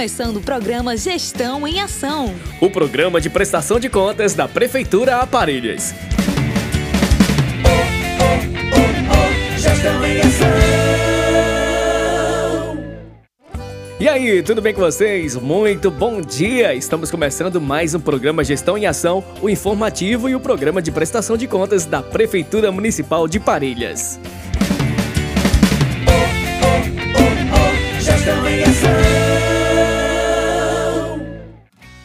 começando o programa Gestão em Ação. O programa de prestação de contas da Prefeitura Aparelhas. Gestão em Ação. E aí, tudo bem com vocês? Muito bom dia! Estamos começando mais um programa Gestão em Ação, o informativo e o programa de prestação de contas da Prefeitura Municipal de Parelhas.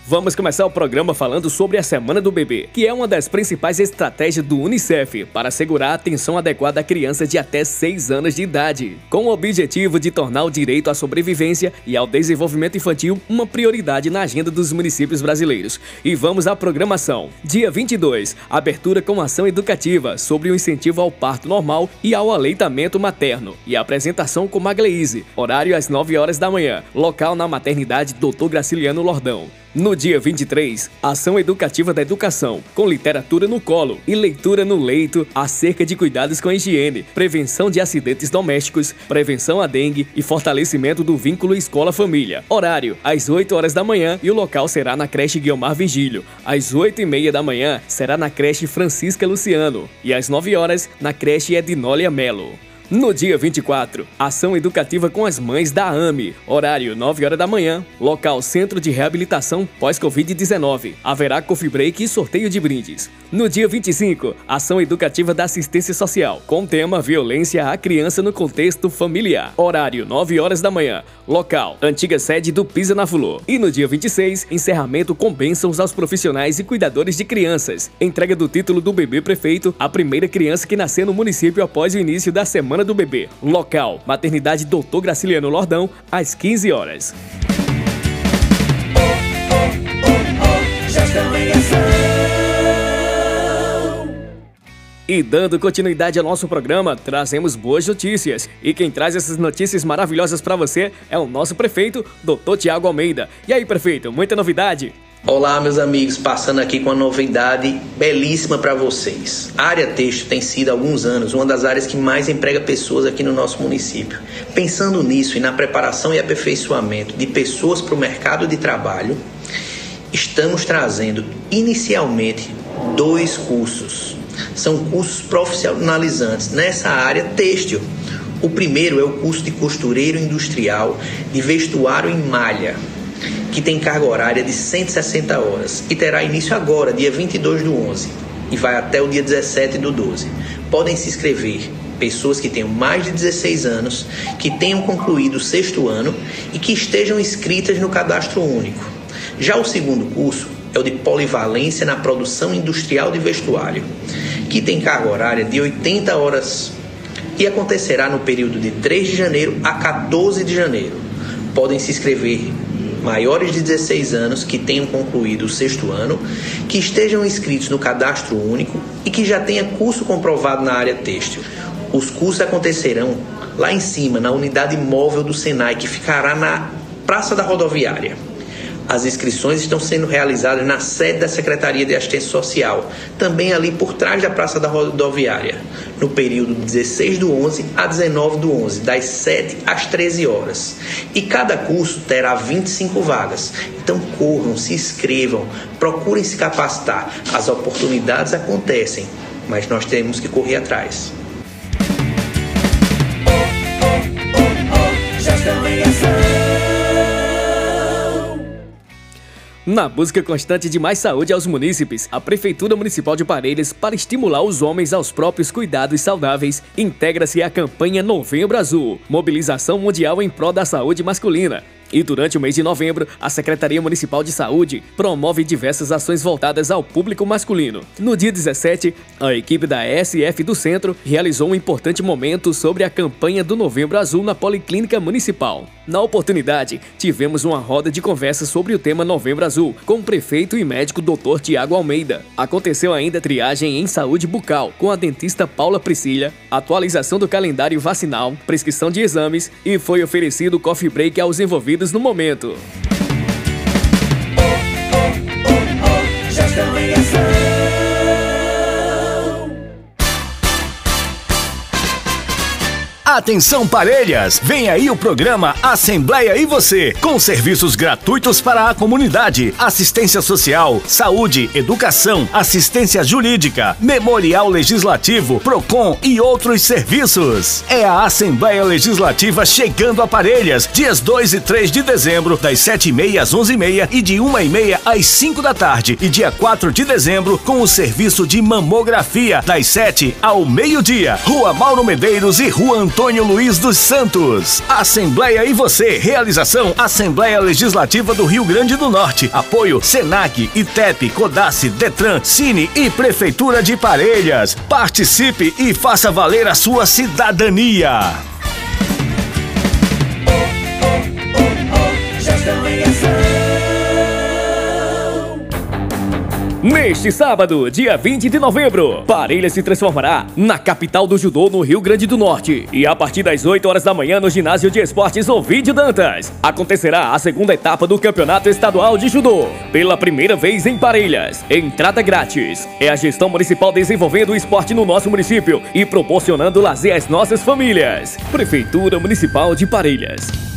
Vamos começar o programa falando sobre a Semana do Bebê, que é uma das principais estratégias do Unicef para assegurar a atenção adequada a crianças de até 6 anos de idade, com o objetivo de tornar o direito à sobrevivência e ao desenvolvimento infantil uma prioridade na agenda dos municípios brasileiros. E vamos à programação. Dia 22, abertura com ação educativa sobre o incentivo ao parto normal e ao aleitamento materno, e apresentação com Magleise, horário às 9 horas da manhã, local na maternidade Dr. Graciliano Lordão. No dia 23, ação educativa da educação, com literatura no colo e leitura no leito acerca de cuidados com a higiene, prevenção de acidentes domésticos, prevenção à dengue e fortalecimento do vínculo escola-família. Horário, às 8 horas da manhã e o local será na creche Guilmar Vigílio. Às 8 e meia da manhã será na creche Francisca Luciano e às 9 horas na creche Ednólia Melo. No dia 24, ação educativa com as mães da AME. Horário 9 horas da manhã. Local Centro de Reabilitação pós-Covid-19. Haverá coffee break e sorteio de brindes. No dia 25, ação educativa da assistência social, com tema Violência à criança no contexto familiar. Horário 9 horas da manhã. Local Antiga sede do Pisa na Fulô. E no dia 26, encerramento com bênçãos aos profissionais e cuidadores de crianças. Entrega do título do bebê prefeito à primeira criança que nasceu no município após o início da semana Semana do Bebê. Local: Maternidade Doutor Graciliano Lordão, às 15 horas. E dando continuidade ao nosso programa, trazemos boas notícias. E quem traz essas notícias maravilhosas para você é o nosso prefeito, Dr. Tiago Almeida. E aí, prefeito, muita novidade? Olá, meus amigos, passando aqui com uma novidade belíssima para vocês. A área texto tem sido há alguns anos uma das áreas que mais emprega pessoas aqui no nosso município. Pensando nisso e na preparação e aperfeiçoamento de pessoas para o mercado de trabalho, estamos trazendo inicialmente dois cursos. São cursos profissionalizantes nessa área têxtil. O primeiro é o curso de costureiro industrial de vestuário em malha que tem carga horária de 160 horas e terá início agora, dia 22 do 11, e vai até o dia 17 do 12. Podem se inscrever pessoas que tenham mais de 16 anos, que tenham concluído o sexto ano e que estejam inscritas no cadastro único. Já o segundo curso é o de polivalência na produção industrial de vestuário, que tem carga horária de 80 horas e acontecerá no período de 3 de janeiro a 14 de janeiro. Podem se inscrever maiores de 16 anos que tenham concluído o sexto ano, que estejam inscritos no cadastro único e que já tenha curso comprovado na área têxtil. Os cursos acontecerão lá em cima, na unidade móvel do Senai, que ficará na Praça da Rodoviária. As inscrições estão sendo realizadas na sede da Secretaria de Assistência Social, também ali por trás da Praça da Rodoviária, no período de 16 do 11 a 19 do 11, das 7 às 13 horas. E cada curso terá 25 vagas. Então corram, se inscrevam, procurem se capacitar. As oportunidades acontecem, mas nós temos que correr atrás. Na busca constante de mais saúde aos munícipes, a Prefeitura Municipal de Parelhas, para estimular os homens aos próprios cuidados saudáveis, integra-se à campanha Novembro Azul, mobilização mundial em prol da saúde masculina. E durante o mês de novembro, a Secretaria Municipal de Saúde promove diversas ações voltadas ao público masculino. No dia 17, a equipe da SF do Centro realizou um importante momento sobre a campanha do Novembro Azul na Policlínica Municipal. Na oportunidade, tivemos uma roda de conversa sobre o tema Novembro Azul com o prefeito e médico Dr. Tiago Almeida. Aconteceu ainda triagem em saúde bucal com a dentista Paula Priscila, atualização do calendário vacinal, prescrição de exames e foi oferecido coffee break aos envolvidos no momento. Atenção parelhas, vem aí o programa Assembleia e Você, com serviços gratuitos para a comunidade, assistência social, saúde, educação, assistência jurídica, memorial legislativo, Procon e outros serviços. É a Assembleia Legislativa chegando a Parelhas, dias 2 e 3 de dezembro, das 7h30 às 11h30 e de 1h30 às 5 da tarde, e dia 4 de dezembro com o serviço de mamografia, das 7 ao meio-dia, Rua Mauro Medeiros e Rua Antônio Antônio Luiz dos Santos. Assembleia e você. Realização Assembleia Legislativa do Rio Grande do Norte. Apoio Senac, ITEP, Codace, Detran, Cine e Prefeitura de Parelhas. Participe e faça valer a sua cidadania. Neste sábado, dia 20 de novembro, Parelhas se transformará na capital do judô no Rio Grande do Norte. E a partir das 8 horas da manhã no ginásio de esportes Ovidio Dantas, acontecerá a segunda etapa do Campeonato Estadual de Judô. Pela primeira vez em Parelhas, entrada grátis. É a gestão municipal desenvolvendo o esporte no nosso município e proporcionando lazer às nossas famílias. Prefeitura Municipal de Parelhas.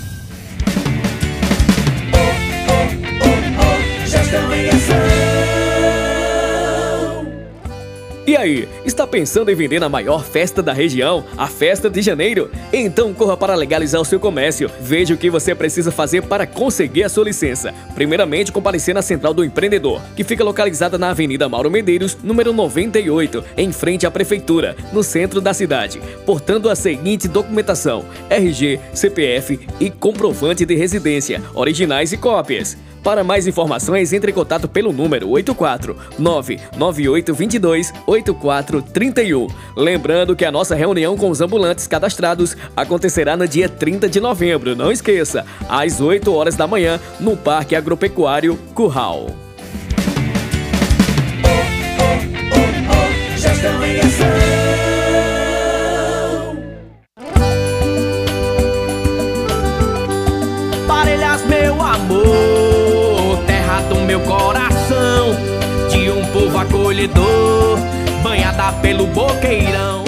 E aí, está pensando em vender na maior festa da região, a Festa de Janeiro? Então corra para legalizar o seu comércio. Veja o que você precisa fazer para conseguir a sua licença. Primeiramente, comparecer na Central do Empreendedor, que fica localizada na Avenida Mauro Medeiros, número 98, em frente à Prefeitura, no centro da cidade, portando a seguinte documentação: RG, CPF e comprovante de residência, originais e cópias. Para mais informações, entre em contato pelo número 84 99822 8431. Lembrando que a nossa reunião com os ambulantes cadastrados acontecerá no dia 30 de novembro. Não esqueça, às 8 horas da manhã, no Parque Agropecuário Curral. Parelhas, pelo boqueirão.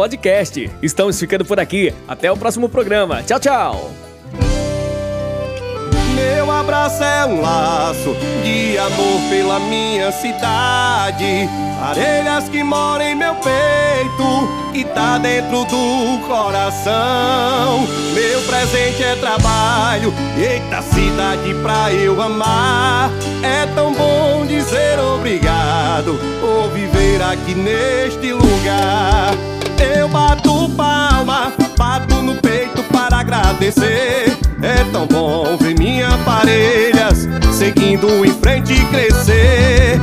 podcast. Estamos ficando por aqui. Até o próximo programa. Tchau, tchau. Meu abraço é um laço de amor pela minha cidade. Parelhas que moram em meu peito e tá dentro do coração. Meu presente é trabalho, eita cidade pra eu amar. É tão bom dizer obrigado por viver aqui neste lugar. Eu bato palma, bato no peito para agradecer. É tão bom ver minha parelhas seguindo em frente e crescer.